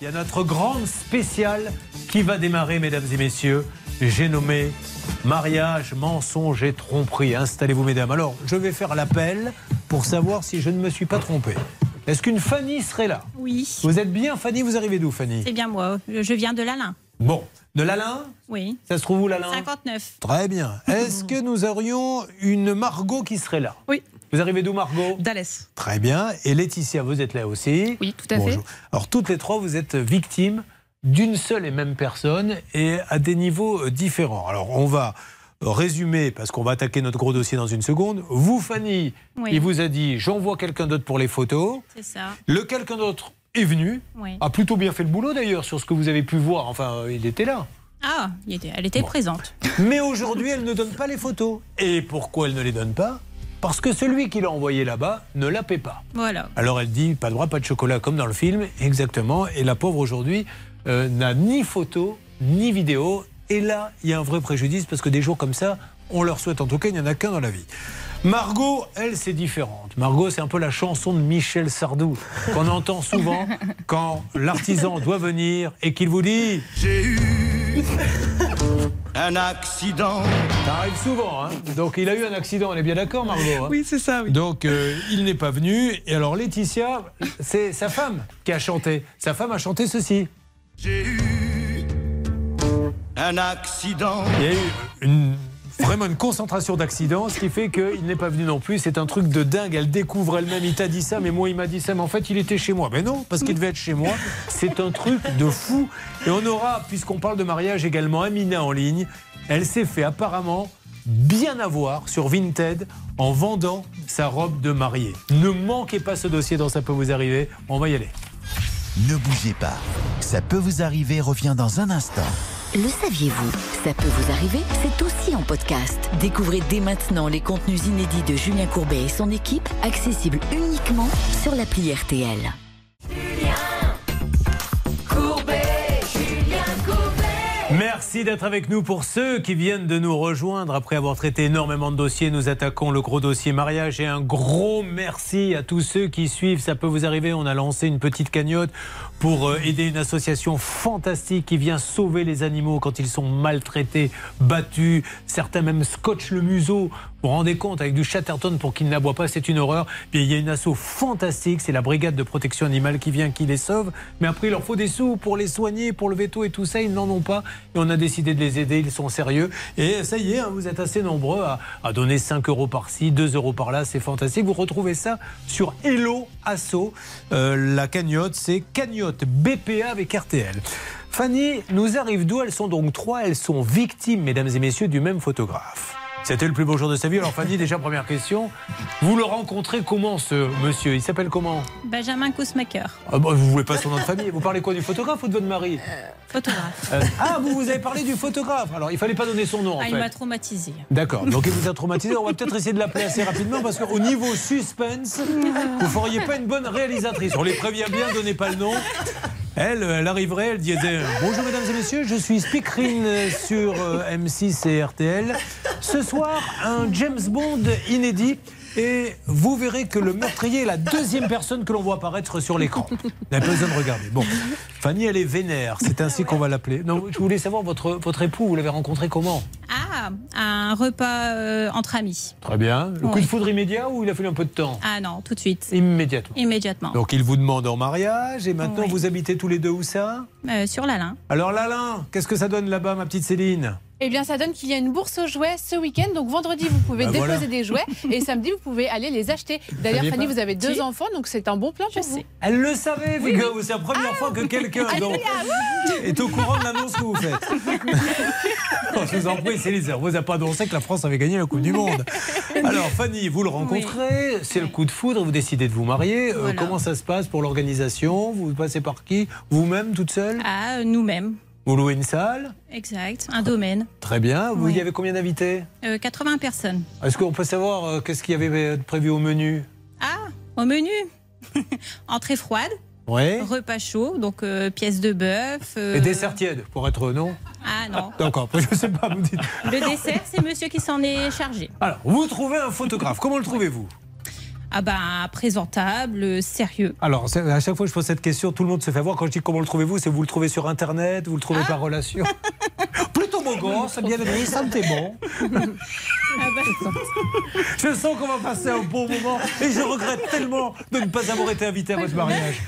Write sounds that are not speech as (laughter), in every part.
Il y a notre grande spéciale qui va démarrer, mesdames et messieurs. J'ai nommé mariage, mensonge et tromperie. Installez-vous, mesdames. Alors, je vais faire l'appel pour savoir si je ne me suis pas trompé. Est-ce qu'une Fanny serait là? Oui. Vous êtes bien, Fanny? Vous arrivez d'où, Fanny? C'est bien moi. Je viens de l'Alain. Bon, de l'Alain Oui. Ça se trouve où, l'Alain 59. Très bien. Est-ce que nous aurions une Margot qui serait là? Oui. Vous arrivez d'où, Margot D'Alès. Très bien. Et Laetitia, vous êtes là aussi Oui, tout à Bonjour. fait. Alors, toutes les trois, vous êtes victimes d'une seule et même personne et à des niveaux euh, différents. Alors, on va résumer parce qu'on va attaquer notre gros dossier dans une seconde. Vous, Fanny, Oui. il vous a dit j'envoie quelqu'un d'autre pour les photos. C'est ça. Le quelqu'un d'autre est venu, Oui. a plutôt bien fait le boulot d'ailleurs sur ce que vous avez pu voir. Enfin, euh, il était là. Ah, il était- elle était Bon. présente. Mais aujourd'hui, elle ne donne pas les photos. Et pourquoi elle ne les donne pas? Parce que celui qui l'a envoyé là-bas ne la paie pas. Voilà. Alors elle dit pas de droit, pas de chocolat comme dans le film, exactement. Et la pauvre aujourd'hui euh, n'a ni photo ni vidéo. Et là, il y a un vrai préjudice parce que des jours comme ça, on leur souhaite en tout cas, il n'y en a qu'un dans la vie. Margot, elle, c'est différente. Margot, c'est un peu la chanson de Michel Sardou qu'on entend souvent (laughs) quand l'artisan doit venir et qu'il vous dit J'ai eu (laughs) un accident. Ça arrive souvent, hein Donc il a eu un accident, on est bien d'accord, Margot hein Oui, c'est ça, oui. Donc euh, il n'est pas venu. Et alors Laetitia, c'est sa femme qui a chanté. Sa femme a chanté ceci. J'ai eu un accident. Il y a eu une, vraiment une concentration d'accidents, ce qui fait qu'il n'est pas venu non plus. C'est un truc de dingue. Elle découvre elle-même. Il t'a dit ça, mais moi il m'a dit ça. Mais en fait il était chez moi. Mais non, parce qu'il devait être chez moi. C'est un truc de fou. Et on aura, puisqu'on parle de mariage également, Amina en ligne. Elle s'est fait apparemment bien avoir sur Vinted en vendant sa robe de mariée. Ne manquez pas ce dossier dans Ça peut vous arriver. On va y aller. Ne bougez pas. Ça peut vous arriver revient dans un instant. Le saviez-vous Ça peut vous arriver, c'est aussi en podcast. Découvrez dès maintenant les contenus inédits de Julien Courbet et son équipe, accessibles uniquement sur l'appli RTL. Merci d'être avec nous pour ceux qui viennent de nous rejoindre. Après avoir traité énormément de dossiers, nous attaquons le gros dossier mariage. Et un gros merci à tous ceux qui suivent. Ça peut vous arriver. On a lancé une petite cagnotte pour euh, aider une association fantastique qui vient sauver les animaux quand ils sont maltraités, battus. Certains même scotchent le museau. Vous vous rendez compte avec du Chatterton pour qu'ils n'aboient pas, c'est une horreur. Puis il y a une asso fantastique, c'est la brigade de protection animale qui vient, qui les sauve. Mais après, il leur faut des sous pour les soigner, pour le veto et tout ça. Ils n'en ont pas. Et on a décidé de les aider. Ils sont sérieux. Et ça y est, hein, vous êtes assez nombreux à, donner 5 euros par-ci, 2 euros par-là. C'est fantastique. Vous retrouvez ça sur Hello Asso. Euh, la cagnotte, c'est cagnotte BPA avec RTL. Fanny nous arrive d'où Elles sont donc trois. Elles sont victimes, mesdames et messieurs, du même photographe. C'était le plus beau jour de sa vie. Alors Fanny, déjà première question. Vous le rencontrez comment ce monsieur? Il s'appelle comment? Benjamin Kousmaker, ah bah, Vous voulez pas son nom de famille? Vous parlez quoi du photographe ou de votre mari? Photographe. Euh, Ah, vous vous avez parlé du photographe. Alors il fallait pas donner son nom en Ah, il m'a traumatisé. D'accord. Donc il vous a traumatisé. On va peut-être essayer de l'appeler assez rapidement parce qu'au niveau suspense, vous feriez pas une bonne réalisatrice. On les prévient bien, donnez pas le nom. Elle, elle arriverait, elle disait Bonjour mesdames et messieurs, je suis speakerine sur euh, M6 et RTL. Ce soir, un James Bond inédit. Et vous verrez que le meurtrier est la deuxième personne que l'on voit apparaître sur l'écran. Vous n'avez pas besoin de regarder. Bon, Fanny, elle est vénère. C'est ainsi qu'on va l'appeler. Non, je voulais savoir votre, votre époux, vous l'avez rencontré comment? Ah, un repas euh, entre amis. Très bien. Le coup Oui. de foudre immédiat ou il a fallu un peu de temps? Ah non, tout de suite. Immédiatement. Immédiatement. Donc il vous demande en mariage et maintenant Oui. vous habitez tous les deux où ça? Euh, sur l'Alain. Alors Lalin, qu'est-ce que ça donne là-bas ma petite Céline? Eh bien, ça donne qu'il y a une bourse aux jouets ce week-end. Donc, vendredi, vous pouvez Bah, déposer voilà. des jouets (laughs) et samedi, vous pouvez aller les acheter. D'ailleurs, Fanny, pas vous avez deux Si. enfants, donc c'est un bon plan Je pour vous. sais. Elle le savait, figurez-vous, c'est la première fois que quelqu'un donc, est au courant de l'annonce que vous faites. (laughs) Oh, je vous en prie, Céline, ça vous a pas annoncé que la France avait gagné la Coupe du Monde. Alors Fanny, vous le rencontrez, c'est le coup de foudre, vous décidez de vous marier. Euh, comment ça se passe pour l'organisation? Vous passez par qui? Vous-même, toute seule? Ah, nous-mêmes. Vous louez une salle Exact. Un domaine. Très bien. Vous Oui. y avez combien d'invités Euh, 80 personnes. Est-ce qu'on peut savoir euh, qu'est-ce qu'il y avait prévu au menu Ah, au menu. (laughs) Entrée froide, Oui. repas chaud, donc euh, pièces de bœuf. euh, Et dessert tiède, pour être non Ah non. (laughs) D'accord, je sais pas, vous dites. Le dessert, c'est monsieur qui s'en est chargé. Alors, vous trouvez un photographe. Comment le trouvez-vous? Ah ben, présentable, sérieux. Alors, à chaque fois que je pose cette question, tout le monde se fait voir. Quand je dis comment le trouvez-vous, c'est vous le trouvez sur Internet, vous le trouvez par relation. (laughs) Plutôt beau gosse, bien aimé, sentez bon. Ah ben, (laughs) Je sens qu'on va passer un bon moment et je regrette tellement de ne pas avoir été invité à votre mariage.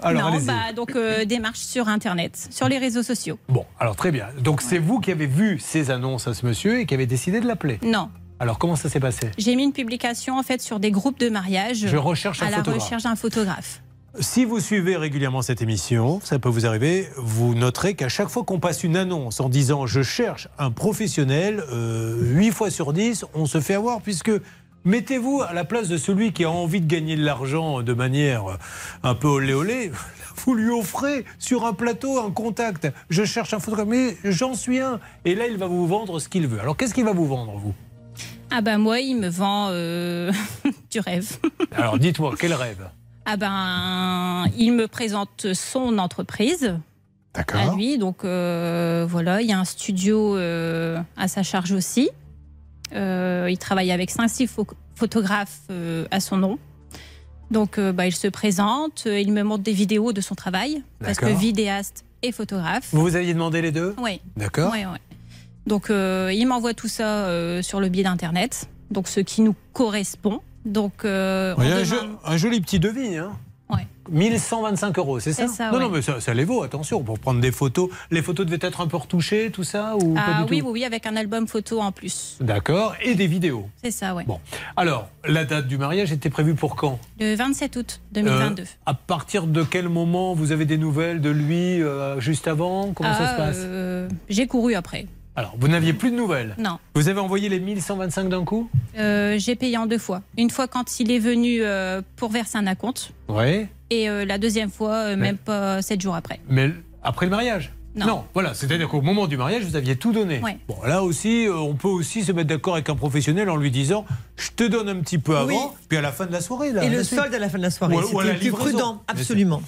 Alors, non, bah, donc euh, démarche sur Internet, sur les réseaux sociaux. Bon, alors très bien. Donc, c'est vous qui avez vu ces annonces à ce monsieur et qui avez décidé de l'appeler. Non, Alors, comment ça s'est passé? J'ai mis une publication en fait sur des groupes de mariage Je recherche un à la photographe. recherche d'un photographe. Si vous suivez régulièrement cette émission, ça peut vous arriver, vous noterez qu'à chaque fois qu'on passe une annonce en disant je cherche un professionnel, euh, 8 fois sur 10, on se fait avoir puisque mettez-vous à la place de celui qui a envie de gagner de l'argent de manière un peu olé olé. (laughs) Vous lui offrez sur un plateau un contact. Je cherche un photographe, mais j'en suis un. Et là, il va vous vendre ce qu'il veut. Alors, qu'est-ce qu'il va vous vendre, vous? Ah ben moi, il me vend euh, (laughs) du rêve. Alors, dites-moi, quel rêve? Ah ben, il me présente son entreprise à D'accord. lui. Donc euh, voilà, il y a un studio euh, à sa charge aussi. Euh, il travaille avec 5-6 photographes euh, à son nom. Donc euh, bah, il se présente, euh, il me montre des vidéos de son travail, parce que D'accord. vidéaste et photographe. Vous vous aviez demandé les deux? Oui, D'accord. ouais, ouais. Donc euh, il m'envoie tout ça euh, sur le biais d'Internet, donc ce qui nous correspond. Donc euh, on un, demande- jo- un joli petit devis, hein Ouais. 1125 euros, c'est ça Non, ouais. non, mais ça, ça les vaut, attention, pour prendre des photos. Les photos devaient être un peu retouchées, tout ça, ou pas Ah du oui, tout oui, oui, avec un album photo en plus. D'accord, et des vidéos. C'est ça, ouais. Bon, alors, la date du mariage était prévue pour quand? Le 27 août 2022. Euh, À partir de quel moment vous avez des nouvelles de lui euh, juste avant? Comment ça se passe? J'ai couru après. Alors, vous n'aviez plus de nouvelles Non. Vous avez envoyé les 1125 d'un coup Euh, j'ai payé en deux fois. Une fois quand il est venu euh, pour verser un acompte. Oui. Et euh, la deuxième fois, euh, Mais- même pas sept jours après. Mais après le mariage Non. voilà, c'est-à-dire qu'au moment du mariage, vous aviez tout donné. Ouais. Bon, là aussi, euh, on peut aussi se mettre d'accord avec un professionnel en lui disant je te donne un petit peu avant, Oui. puis à la fin de la soirée. Là, Et le solde à la fin de la soirée. La C'était plus prudent, absolument.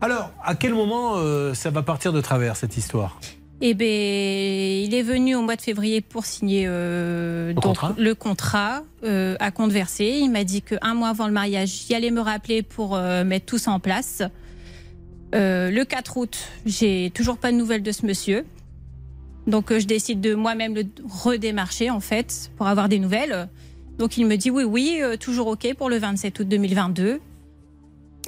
Alors, à quel moment euh, ça va partir de travers cette histoire? Eh ben, il est venu au mois de février pour signer euh, donc, contrat le contrat euh, à compte versé. Il m'a dit qu'un mois avant le mariage, il allait me rappeler pour euh, mettre tout ça en place. Le 4 août, j'ai toujours pas de nouvelles de ce monsieur. Donc, je décide de moi-même le redémarcher, en fait, pour avoir des nouvelles. Donc, il me dit oui, oui, toujours OK pour le 27 août 2022.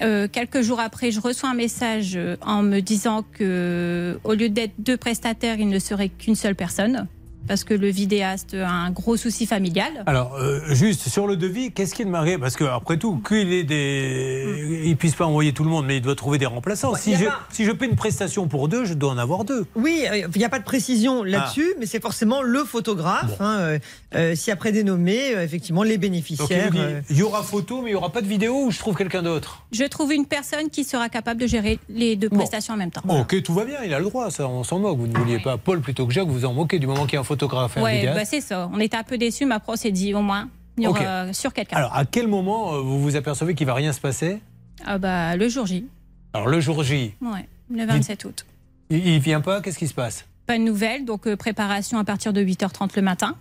Euh, quelques jours après, je reçois un message euh, en me disant que, au lieu d'être deux prestataires, il ne serait qu'une seule personne, parce que le vidéaste a un gros souci familial. Alors, euh, juste sur le devis, qu'est-ce qui est de marié Parce qu'après tout, qu'il ait des. Il puisse pas envoyer tout le monde, mais il doit trouver des remplaçants. Ouais, si, y je, pas- si je paie une prestation pour deux, je dois en avoir deux. Oui, euh, il n'y a pas de précision là-dessus, Ah. mais c'est forcément le photographe. hein, euh, euh, si après dénommé, effectivement, les Donc il bénéficiaires. vous dit il y aura photo, mais il n'y aura pas de vidéo ou je trouve quelqu'un d'autre? Je trouve une personne qui sera capable de gérer les deux Bon. prestations en même temps. Ok, tout va bien, il a le droit, ça, on s'en moque. Vous ne vouliez pas Paul plutôt que Jacques, vous en moquez du moment qu'il y a un photographe vidéaste. bah c'est ça. On était un peu déçus, mais après on s'est dit au moins, il y aura sur quelqu'un. Alors, à quel moment euh, vous vous apercevez qu'il va rien se passer? Ah bah le jour J, Alors, le jour J, ouais, le 27 août. il, il vient pas, qu'est-ce qui se passe? Pas de nouvelles, donc euh, préparation à partir de 8h30 le matin.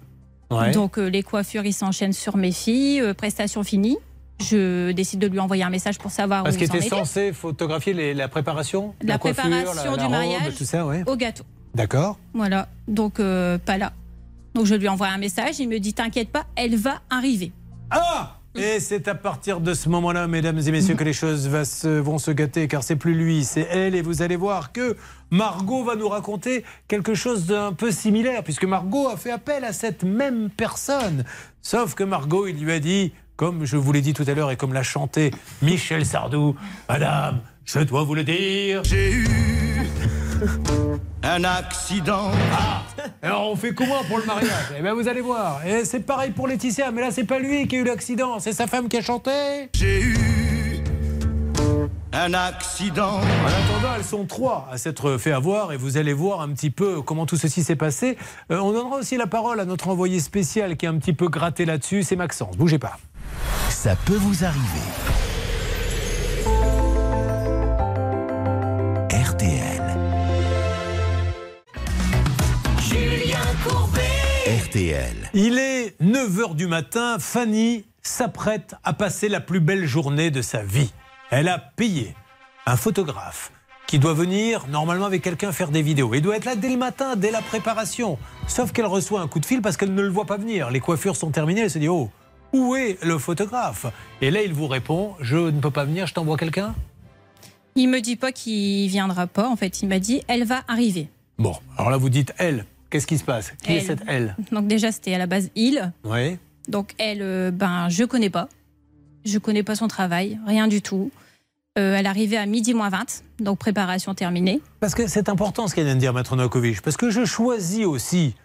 Ouais. Donc euh, les coiffures, ils s'enchaînent sur mes filles. euh, prestation finie. Je décide de lui envoyer un message pour savoir Parce où s'en était était. censé photographier les- la préparation? La coiffure, préparation la- la du mariage. tout ça, ouais. Au gâteau. D'accord. Voilà. Donc euh, pas là. Donc je lui envoie un message. Il me dit T'inquiète pas, elle va arriver. Ah et c'est à partir de ce moment-là, mesdames et messieurs, que les choses va se- vont se gâter, car c'est plus lui, c'est elle, et vous allez voir que Margot va nous raconter quelque chose d'un peu similaire, puisque Margot a fait appel à cette même personne. Sauf que Margot, il lui a dit, comme je vous l'ai dit tout à l'heure, et comme l'a chanté Michel Sardou, Madame, je dois vous le dire. J'ai eu un accident. Alors on fait comment pour le mariage? Eh bien vous allez voir. Et c'est pareil pour Laetitia, mais là c'est pas lui qui a eu l'accident, c'est sa femme qui a chanté. J'ai eu un accident. En attendant, elles sont trois à s'être fait avoir et vous allez voir un petit peu comment tout ceci s'est passé. Euh, on donnera aussi la parole à notre envoyé spécial qui est un petit peu gratté là-dessus, c'est Maxence. Bougez pas. Ça peut vous arriver. RTL. Il est 9h du matin, Fanny s'apprête à passer la plus belle journée de sa vie. Elle a payé un photographe qui doit venir normalement avec quelqu'un faire des vidéos. Il doit être là dès le matin, dès la préparation. Sauf qu'elle reçoit un coup de fil parce qu'elle ne le voit pas venir. Les coiffures sont terminées, elle se dit Oh, où est le photographe? Et là, il vous répond Je ne peux pas venir, je t'envoie quelqu'un? Il me dit pas qu'il viendra pas. En fait, il m'a dit elle va arriver. Bon, alors là, vous dites Elle. Qu'est-ce qui se passe? Qui est cette Elle? Donc déjà, c'était à la base il. Oui. Donc elle, euh, ben je connais pas. Je connais pas son travail, rien du tout. Euh, elle arrivait à midi moins 20, donc préparation terminée. Parce que c'est important ce qu'elle vient de dire, Maître Novakovic. Parce que je choisis aussi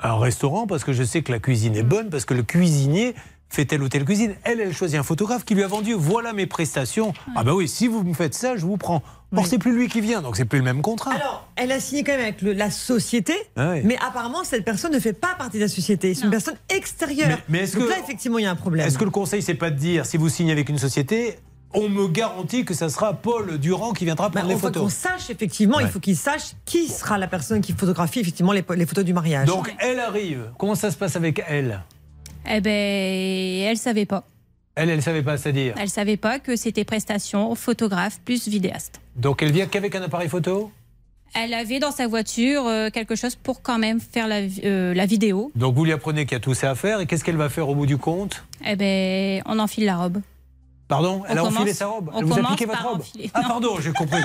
un restaurant parce que je sais que la cuisine est bonne, parce que le cuisinier fait telle ou telle cuisine. Elle, elle choisit un photographe qui lui a vendu voilà mes prestations. Ah bah oui, si vous me faites ça, je vous prends. Or, c'est plus lui qui vient, donc c'est plus le même contrat. Alors, elle a signé quand même avec le- la société, Ah oui. mais apparemment, cette personne ne fait pas partie de la société. C'est une personne extérieure. Mais- mais est-ce Donc que- là, effectivement, il y a un problème. Est-ce que le conseil, c'est pas de dire, si vous signez avec une société, on me garantit que ça sera Paul Durand qui viendra Bah, prendre les on faut qu'on photos sache, effectivement, Ouais. il faut qu'il sache qui sera la personne qui photographie effectivement les, les photos du mariage. Donc, elle arrive. Comment ça se passe avec elle? Eh ben, elle savait pas. Elle, elle savait pas, c'est-à-dire. Elle savait pas que c'était prestation photographe plus vidéaste. Donc, elle vient qu'avec un appareil photo? Elle avait dans sa voiture euh, quelque chose pour quand même faire la, euh, la vidéo. Donc, vous lui apprenez qu'il y a tout ça à faire. Et qu'est-ce qu'elle va faire au bout du compte? Eh ben, on enfile la robe. Pardon Elle a On enfilé commence- sa robe on Elle vous a commence piqué votre robe enfiler. Ah pardon, j'ai compris.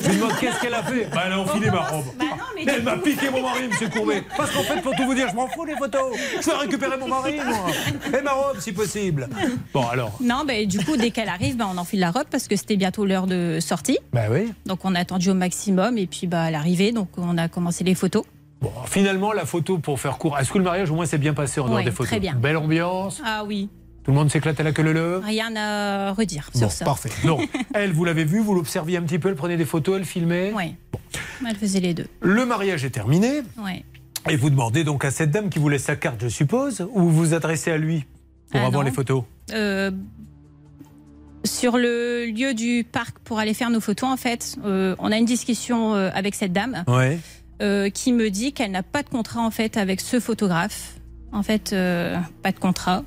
Je lui demande qu'est-ce qu'elle a fait bah, Elle a enfilé ma robe. Bah non, mais Mais elle m'a piqué mon mari, monsieur Courbet. (laughs) Parce qu'en fait, pour tout vous dire, je m'en fous des photos. Je vais récupérer mon mari, moi. Et ma robe, si possible. Bon, alors. Non, ben, du coup, dès qu'elle arrive, ben, on enfile la robe parce que c'était bientôt l'heure de sortie. Bah oui. Donc, on a attendu au maximum. Et puis, bah, à l'arrivée, donc, on a commencé les photos. Bon, finalement, la photo, pour faire court, est-ce que le mariage, au moins, s'est bien passé en dehors Ouais, des photos? très bien. Belle ambiance Ah oui, Tout le monde s'éclate à la queue le le rien à redire Bon, sur ça. parfait. Donc, (laughs) elle, vous l'avez vue, vous l'observiez un petit peu, elle prenait des photos, elle filmait. Ouais. Elle faisait les deux. Le mariage est terminé. Ouais. Et vous demandez donc à cette dame qui vous laisse sa carte, je suppose, ou vous vous adressez à lui pour Ah avoir non. les photos Euh, sur le lieu du parc pour aller faire nos photos, en fait, euh, on a une discussion euh, avec cette dame Ouais. qui me dit qu'elle n'a pas de contrat en fait avec ce photographe. En fait, euh, pas de contrat,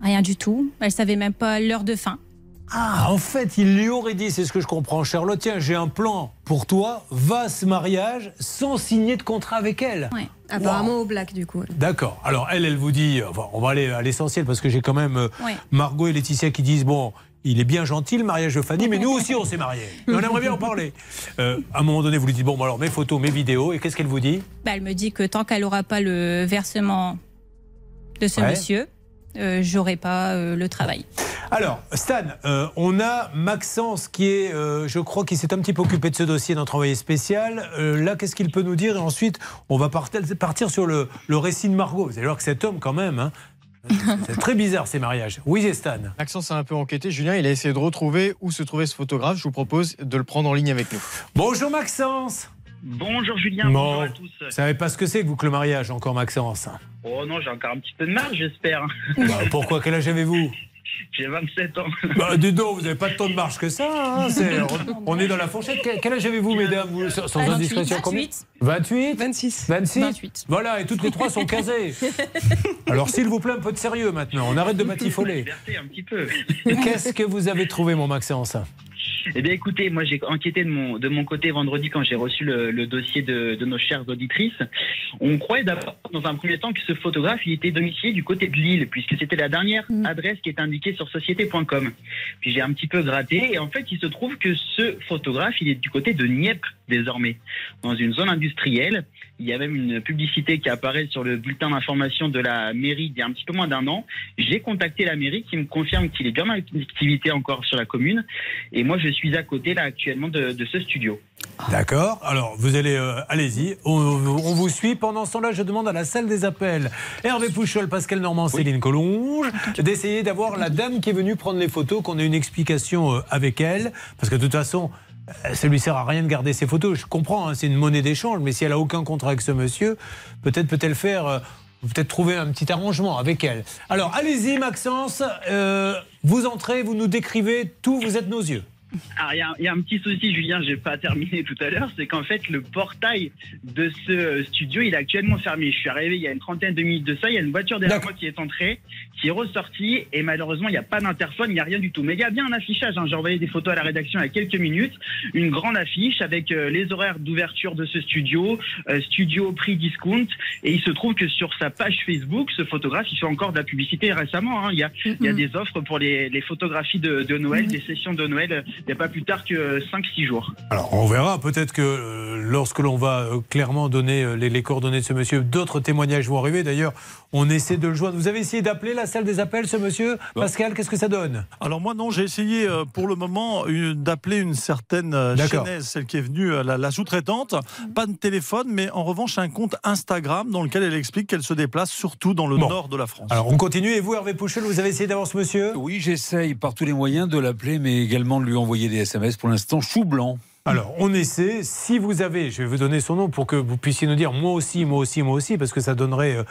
rien du tout. Elle savait même pas l'heure de fin. Ah, en fait, il lui aurait dit, c'est ce que je comprends, Charlotte, tiens, j'ai un plan pour toi, va à ce mariage sans signer de contrat avec elle. Ouais. Apparemment au black du coup. D'accord. Alors, elle, elle vous dit, enfin, on va aller à l'essentiel parce que j'ai quand même euh. Margot et Laetitia qui disent, bon, il est bien gentil le mariage de Fanny, mais nous aussi on s'est mariés. (laughs) Et on aimerait bien en parler. Euh, à un moment donné, vous lui dites, bon, alors mes photos, mes vidéos, et qu'est-ce qu'elle vous dit? Bah, elle me dit que tant qu'elle n'aura pas le versement de ce Ouais. monsieur, euh, j'aurai pas euh, le travail. Alors, Stan, euh, on a Maxence qui est, euh, je crois, qui s'est un petit peu occupé de ce dossier, notre envoyé spécial. Euh, là, qu'est-ce qu'il peut nous dire? Et ensuite, on va partir, partir sur le, le récit de Margot. Vous allez voir que cet homme, quand même, hein, c'est (laughs) très bizarre ces mariages. Oui, c'est Stan. Maxence a un peu enquêté. Julien, il a essayé de retrouver où se trouvait ce photographe. Je vous propose de le prendre en ligne avec nous. Bonjour Maxence. Bonjour Julien, Bon. bonjour à tous. Vous savez pas ce que c'est que vous que le mariage, encore Maxence? Oh non, j'ai encore un petit peu de marge, j'espère. Bah, Pourquoi? Quel âge avez-vous? (laughs) J'ai 27 ans. (laughs) bah, Dis donc, vous n'avez pas tant de marge que ça. hein, (laughs) c'est- on, on est dans la fourchette. Quel, quel âge avez-vous, mesdames vous, Sans sans 28, indiscrétion, combien? 28. 28 26. 26 28. Voilà, et toutes les trois sont casées. Alors, s'il vous plaît, un peu de sérieux maintenant. On arrête de batifoler. Liberté un petit peu. Qu'est-ce que vous avez trouvé, mon Maxence? Eh bien écoutez, moi j'ai enquêté de mon, de mon côté vendredi quand j'ai reçu le, le dossier de, de nos chères auditrices. On croyait d'abord, dans un premier temps, que ce photographe il était domicilié du côté de Lille, puisque c'était la dernière Mm. adresse qui est indiquée sur société.com. Puis j'ai un petit peu gratté, et en fait il se trouve que ce photographe, il est du côté de Nièvre désormais, dans une zone industrielle. Il y a même une publicité qui apparaît sur le bulletin d'information de la mairie il y a un petit peu moins d'un an. J'ai contacté la mairie qui me confirme qu'il est bien en activité encore sur la commune. Et moi, je suis à côté là actuellement de, de ce studio. D'accord. Alors, vous allez, euh, allez-y. On, on vous suit. Pendant ce temps-là, je demande à la salle des appels, Hervé Pouchol, Pascal Normand, Céline Collonge, d'essayer d'avoir la dame qui est venue prendre les photos, qu'on ait une explication euh, avec elle. Parce que de toute façon, euh, ça lui sert à rien de garder ses photos. Je comprends, hein, c'est une monnaie d'échange, mais si elle a aucun contrat avec ce monsieur, peut-être peut-elle faire. euh, Peut-être trouver un petit arrangement avec elle. Alors, allez-y, Maxence. euh, vous entrez, vous nous décrivez tout, vous êtes nos yeux. Alors, il y, y a un petit souci, Julien, j'ai pas terminé tout à l'heure, c'est qu'en fait, le portail de ce studio, il est actuellement fermé. Je suis arrivé il y a une trentaine de minutes de ça, il y a une voiture derrière moi qui est entrée, qui est ressortie, et malheureusement, il n'y a pas d'interphone, il n'y a rien du tout. Mais il y a bien un affichage, hein. j'ai envoyé des photos à la rédaction il y a quelques minutes, une grande affiche avec euh, les horaires d'ouverture de ce studio, euh, studio prix discount, et il se trouve que sur sa page Facebook, ce photographe, il fait encore de la publicité récemment. hein. Il, y a, il y a des offres pour les, les photographies de, de Noël, des sessions de Noël, il n'y a pas plus tard que 5-6 jours. Alors, on verra. Peut-être que euh, lorsque l'on va euh, clairement donner euh, les, les coordonnées de ce monsieur, d'autres témoignages vont arriver. D'ailleurs, on essaie de le joindre. Vous avez essayé d'appeler la salle des appels, ce monsieur Pascal, qu'est-ce que ça donne? Alors moi non, j'ai essayé euh, pour le moment d'appeler une certaine euh, chaînaise, celle qui est venue, euh, la, la sous-traitante. Pas de téléphone, mais en revanche un compte Instagram dans lequel elle explique qu'elle se déplace surtout dans le Bon. nord de la France. Alors, on continue. Et vous, Hervé Pouchel, vous avez essayé d'avoir ce monsieur? Oui, j'essaye par tous les moyens de l'appeler, mais également de lui envoyer des SMS. Pour l'instant, chou blanc. Alors, on essaie. Si vous avez, je vais vous donner son nom pour que vous puissiez nous dire moi aussi, moi aussi, moi aussi, parce que ça donnerait euh,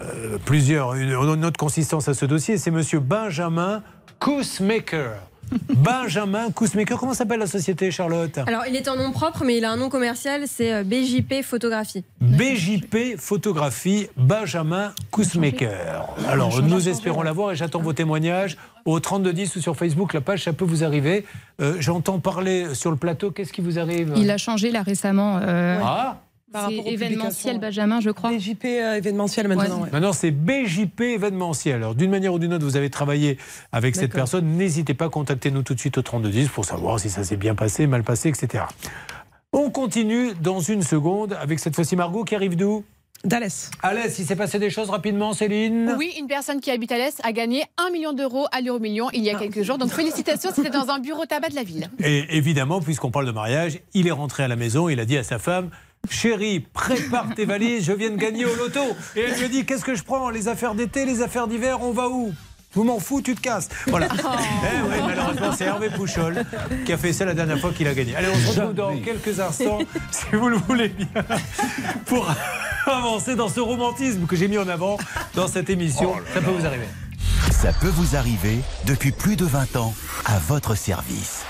euh, plusieurs, une, autre consistance à ce dossier. C'est monsieur Benjamin Kousmaker. (laughs) Benjamin Kousmaker. Comment s'appelle la société, Charlotte? Alors, il est en nom propre, mais il a un nom commercial, c'est euh, BJP Photographie. BJP Photographie, Benjamin Kousmaker. Alors, nous espérons l'avoir et j'attends vos témoignages au 3210 ou sur Facebook. La page, ça peut vous arriver. Euh, J'entends parler sur le plateau. Qu'est-ce qui vous arrive? Il a changé là récemment. euh, Ah Par rapport événementiel. Benjamin, je crois. BJP euh, événementiel maintenant. Ouais. ouais. Maintenant, c'est BJP événementiel. Alors, d'une manière ou d'une autre, vous avez travaillé avec cette personne. N'hésitez pas à contacter nous tout de suite au 3210 pour savoir si ça s'est bien passé, mal passé, etc. On continue dans une seconde avec cette fois-ci Margot qui arrive d'où? Dallas. Alès, il s'est passé des choses rapidement, Céline? Oui, une personne qui habite à l'Est a gagné 1 million d'euros à l'euro million il y a quelques jours. Donc félicitations, c'était dans un bureau tabac de la ville. Et évidemment, puisqu'on parle de mariage, il est rentré à la maison, il a dit à sa femme Chérie, prépare tes valises, je viens de gagner au loto. Et elle lui dit Qu'est-ce que je prends Les affaires d'été, les affaires d'hiver, on va où? Vous m'en fous, tu te casses. Voilà. Eh oui, malheureusement, c'est Hervé Pouchol qui a fait ça la dernière fois qu'il a gagné. Allez, on se retrouve dans quelques instants, si vous le voulez bien, pour avancer dans ce romantisme que j'ai mis en avant dans cette émission. ça peut vous arriver. Ça peut vous arriver depuis plus de 20 ans à votre service.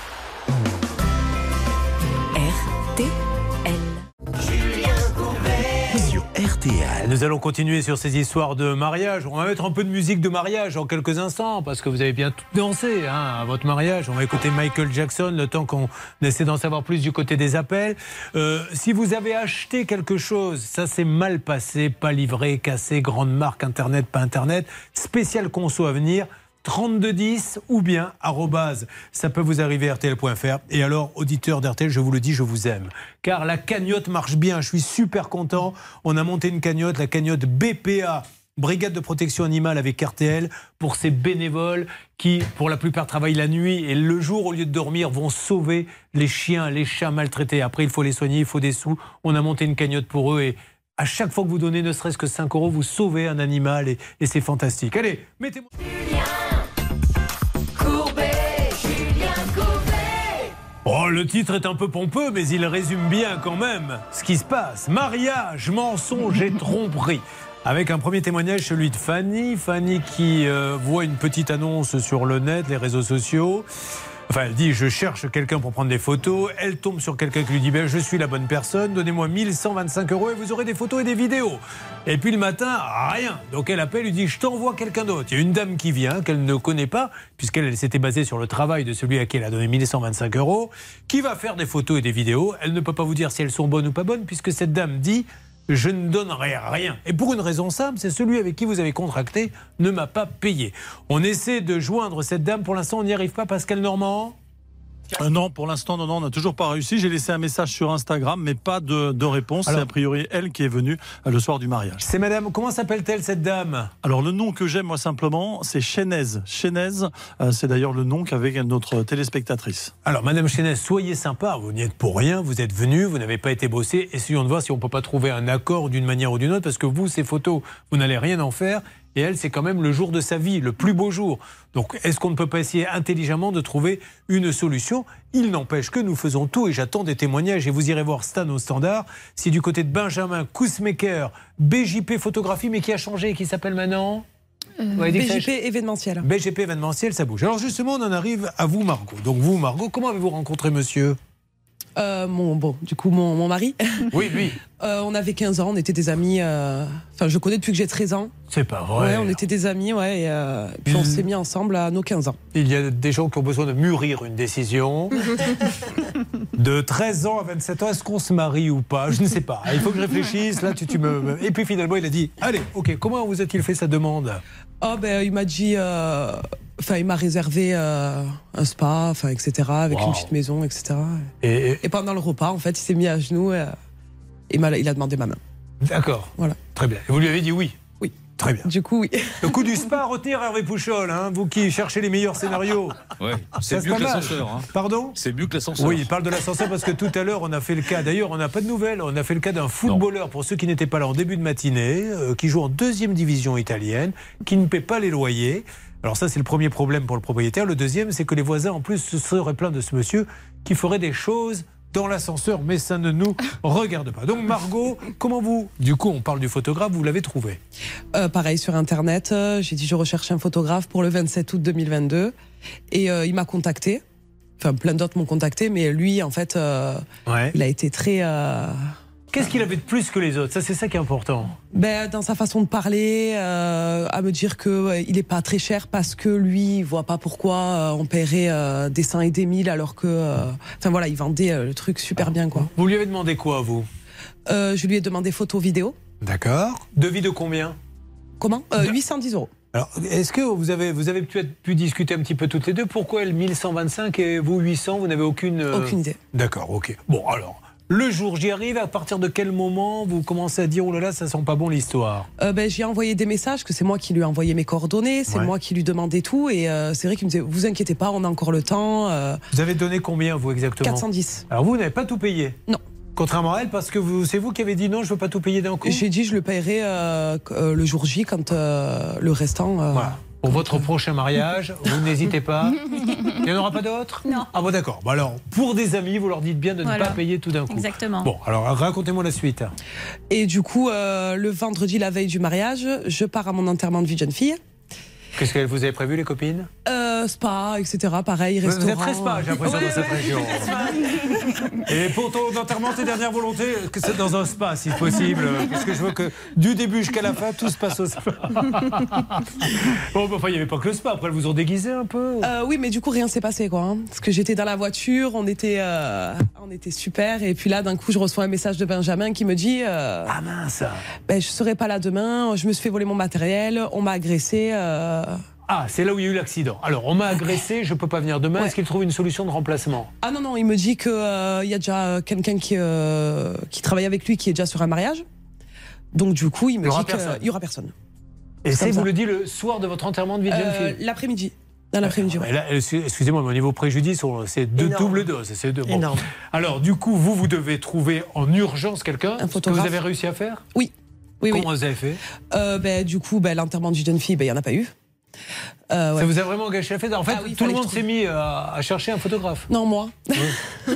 Nous allons continuer sur ces histoires de mariage. On va mettre un peu de musique de mariage en quelques instants parce que vous avez bien tout dansé hein, à votre mariage. On va écouter Michael Jackson le temps qu'on essaie d'en savoir plus du côté des appels. Euh, si vous avez acheté quelque chose, ça s'est mal passé, pas livré, cassé, grande marque, internet, pas internet, spécial conso à venir. 3210 ou bien arrobase, ça peut vous arriver rtl.fr. Et alors, auditeur d'RTL, je vous le dis, je vous aime. Car la cagnotte marche bien, je suis super content. On a monté une cagnotte, la cagnotte BPA. Brigade de protection animale avec RTL pour ces bénévoles qui, pour la plupart, travaillent la nuit et le jour, au lieu de dormir, vont sauver les chiens, les chats maltraités. Après, il faut les soigner, il faut des sous. On a monté une cagnotte pour eux et à chaque fois que vous donnez ne serait-ce que 5 euros, vous sauvez un animal et, et c'est fantastique. Allez, mettez-moi. Oh, le titre est un peu pompeux, mais il résume bien quand même ce qui se passe. Mariage, mensonge et tromperie. Avec un premier témoignage, celui de Fanny. Fanny qui euh, voit une petite annonce sur le net, les réseaux sociaux. Enfin, elle dit Je cherche quelqu'un pour prendre des photos. Elle tombe sur quelqu'un qui lui dit ben, Je suis la bonne personne, donnez-moi 1125 euros et vous aurez des photos et des vidéos. Et puis le matin, rien. Donc elle appelle, lui dit Je t'envoie quelqu'un d'autre. Il y a une dame qui vient, qu'elle ne connaît pas, puisqu'elle elle s'était basée sur le travail de celui à qui elle a donné 1125 euros, qui va faire des photos et des vidéos. Elle ne peut pas vous dire si elles sont bonnes ou pas bonnes, puisque cette dame dit je ne donnerai rien. Et pour une raison simple, c'est celui avec qui vous avez contracté ne m'a pas payé. On essaie de joindre cette dame. Pour l'instant, on n'y arrive pas, Pascal Normand Euh, non, pour l'instant, non, non, on n'a toujours pas réussi. J'ai laissé un message sur Instagram, mais pas de, de réponse. C'est a priori elle qui est venue euh, le soir du mariage. C'est madame, comment s'appelle-t-elle cette dame? Alors le nom que j'aime moi simplement, c'est Chénaise. Chénaise, euh, c'est d'ailleurs le nom qu'avait notre téléspectatrice. Alors, Madame Chénès, soyez sympa, vous n'y êtes pour rien, vous êtes venu, vous n'avez pas été bossé. Essayons de voir si on ne peut pas trouver un accord d'une manière ou d'une autre, parce que vous, ces photos, vous n'allez rien en faire. Et elle, c'est quand même le jour de sa vie, le plus beau jour. Donc, est-ce qu'on ne peut pas essayer intelligemment de trouver une solution? Il n'empêche que nous faisons tout, et j'attends des témoignages, et vous irez voir Stan au standard. Si du côté de Benjamin Kousmaker, BJP Photographie, mais qui a changé, qui s'appelle maintenant? Euh, ça- BJP événementiel. BGP événementiel, ça bouge. Alors justement, on en arrive à vous, Margot. Donc vous, Margot, comment avez-vous rencontré monsieur? Euh, mon, bon, du coup, mon, mon mari. (laughs) Oui, lui. Euh, on avait 15 ans, on était des amis. euh, Enfin, je connais depuis que j'ai 13 ans. C'est pas vrai. Ouais, on était des amis, ouais. Et, euh, puis on s'est mis ensemble à nos 15 ans. Il y a des gens qui ont besoin de mûrir une décision. (laughs) de 13 ans à 27 ans, est-ce qu'on se marie ou pas? Je ne sais pas. Il faut que je réfléchisse. Là, tu, tu me... Et puis finalement, il a dit Allez, ok, comment vous a-t-il fait sa demande? Oh, ben, il m'a dit. euh, Enfin, il m'a réservé euh, un spa, enfin, etc., avec Wow. une petite maison, etc. Et, Et pendant le repas, en fait, il s'est mis à genoux et, et m'a- il a demandé ma main. D'accord. Voilà. Très bien. Et vous lui avez dit Oui. Très bien. Du coup, oui. Le coup du spa à retenir, Hervé Pouchol, hein, vous qui cherchez les meilleurs scénarios. Ouais, c'est mieux que l'ascenseur. hein. Pardon? C'est mieux que l'ascenseur. Oui, il parle de l'ascenseur parce que tout à l'heure, on a fait le cas. D'ailleurs, on n'a pas de nouvelles. On a fait le cas d'un footballeur, pour ceux qui n'étaient pas là en début de matinée, euh, qui joue en deuxième division italienne, qui ne paie pas les loyers. Alors ça, c'est le premier problème pour le propriétaire. Le deuxième, c'est que les voisins, en plus, se seraient plaints de ce monsieur qui ferait des choses dans l'ascenseur, mais ça ne nous regarde pas. Donc Margot, comment vous, du coup, on parle du photographe, vous l'avez trouvé? Euh, pareil sur internet, euh, j'ai dit je recherche un photographe pour le 27 août 2022 et euh, il m'a contacté. Enfin, plein d'autres m'ont contacté, mais lui, en fait, Ouais. il a été très. Qu'est-ce qu'il avait de plus que les autres? Ça, c'est ça qui est important. ben, dans sa façon de parler, euh, à me dire que ouais, il est pas très cher parce que lui, il voit pas pourquoi euh, on paierait euh, des 100 et des 1000 alors que. euh, Enfin voilà, il vendait euh, le truc super bien quoi. Vous lui avez demandé quoi, vous? Euh, je lui ai demandé photo vidéo. D'accord. Devis de combien? Comment? Euh, 810 euros. Alors, est-ce que vous avez, vous avez pu, pu discuter un petit peu toutes les deux? Pourquoi elle 1125 et vous 800 Vous n'avez aucune. Aucune idée. D'accord, ok. Bon, alors, le jour, j'y arrive. À partir de quel moment vous commencez à dire oh là là, ça sent pas bon l'histoire? Euh, ben, j'ai envoyé des messages que c'est moi qui lui ai envoyé mes coordonnées, c'est Ouais. moi qui lui demandais tout et euh, c'est vrai qu'il me disait vous inquiétez pas, on a encore le temps. euh, Vous avez donné combien, vous, exactement? 410. Alors, vous n'avez pas tout payé? Non. Contrairement à elle, parce que c'est vous qui avez dit non, je veux pas tout payer d'un coup? J'ai dit je le paierai euh, le jour J quand le restant. Voilà. Pour votre prochain mariage, vous n'hésitez pas. Il n'y en aura pas d'autres? Non. Ah bon, d'accord. Bon, alors, pour des amis, vous leur dites bien de ne Voilà. pas payer tout d'un coup. Exactement. Bon, alors racontez-moi la suite. Et du coup, euh, le vendredi, la veille du mariage, je pars à mon enterrement de vie de jeune fille. Qu'est-ce que vous avez prévu, les copines Euh, spa, etc. Pareil, Vous restaurant. êtes très spa, j'ai l'impression, Ouais, dans cette ouais. région. (laughs) Et pour ton enterrement, tes dernières volontés, que c'est dans un spa, si possible. Parce que je veux que du début jusqu'à la fin, tout se passe au spa. (laughs) bon, bah, enfin, il n'y avait pas que le spa. Après, elles vous ont déguisé un peu Euh, oui, mais du coup, rien s'est passé, quoi. hein. Parce que j'étais dans la voiture, on était, euh, on était super. Et puis là, d'un coup, je reçois un message de Benjamin qui me dit euh, Ah mince ben, Je serai pas là demain, je me suis fait voler mon matériel, on m'a agressé. euh. Ah, c'est là où il y a eu l'accident. Alors, on m'a agressé, je peux pas venir demain. Est-ce qu'il trouve une solution de remplacement? Ah non, non, il me dit qu'il y a déjà quelqu'un qui, euh, qui travaille avec lui qui est déjà sur un mariage. Donc, du coup, il me Il dit qu'il personne. y aura personne. Et C'est vous ça. le dit le soir de votre enterrement de vie de jeune Euh, fille L'après-midi. Dans l'après-midi, ouais. Là, excusez-moi, mais au niveau préjudice, c'est deux Énorme. double dose. C'est deux. bon. Énorme. Alors, du coup, vous, vous devez trouver en urgence quelqu'un. Ce que vous photographe. avez réussi à faire? Oui. Oui, Comment oui. vous avez fait? Euh, ben, du coup, ben, l'enterrement d'une jeune fille, ben, il n'y en a pas eu. Euh, ouais. Ça vous a vraiment gâché la fête En fait, Ah oui, tout le monde s'est mis à, à chercher un photographe. Non, moi.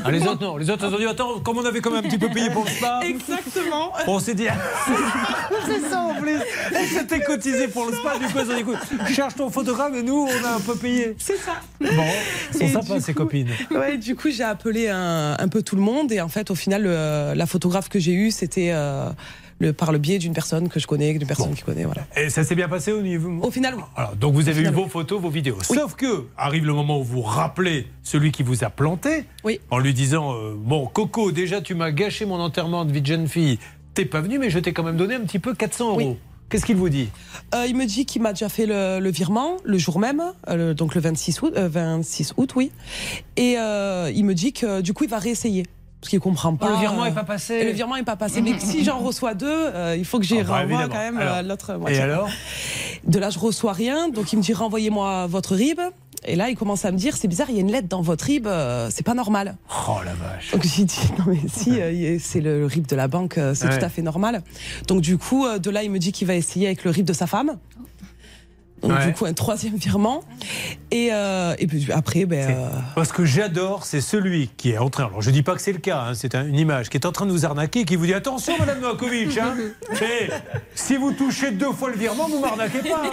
Ah, les autres, non. Les autres, ils ont dit Attends, comme on avait quand même un petit peu payé pour le spa. Exactement. On s'est dit. (laughs) C'est ça en plus. Elle s'était cotisée pour le spa. Du coup, ils ont dit écoute, cherche ton photographe et nous, on a un peu payé. C'est ça. Bon, sympas, du ces copines. Ouais, du coup, j'ai appelé un, un peu tout le monde et en fait, au final, le- la photographe que j'ai eue, c'était euh, le, par le biais d'une personne que je connais, d'une personne qui connaît, voilà. Et ça s'est bien passé au niveau. Au final, oui. Alors, donc vous avez eu vos photos, vos vidéos. Sauf que arrive le moment où vous rappelez celui qui vous a planté, Oui. en lui disant euh, bon Coco, déjà tu m'as gâché mon enterrement de vie de jeune fille, t'es pas venu, mais je t'ai quand même donné un petit peu 400 euros. Qu'est-ce qu'il vous dit Euh, il me dit qu'il m'a déjà fait le, le virement le jour même, euh, donc le 26 août, euh, 26 août, oui. Et il me dit que du coup, il va réessayer. Parce qu'il comprend pas. Oh, le virement euh, est pas passé. et Le virement est pas passé. Mais si j'en reçois deux, euh, il faut que j'y Ah bah, renvoie évidemment. quand même euh, l'autre moitié. Et alors (laughs) De là, je reçois rien. Donc, il me dit renvoyez-moi votre RIB. Et là, il commence à me dire c'est bizarre, il y a une lettre dans votre RIB, euh, c'est pas normal. Oh la vache. Donc j'ai dit non mais si euh, c'est le RIB de la banque, euh, c'est Ouais. tout à fait normal. Donc du coup euh, de là il me dit qu'il va essayer avec le RIB de sa femme. Donc Ouais. du coup un troisième virement. Et, euh, et puis après, ben, euh, Parce que j'adore, c'est celui qui est en train, alors je dis pas que c'est le cas, hein, c'est un- une image, qui est en train de vous arnaquer, qui vous dit attention Madame Novakovic, hein, (laughs) si vous touchez deux fois le virement, vous m'arnaquez pas.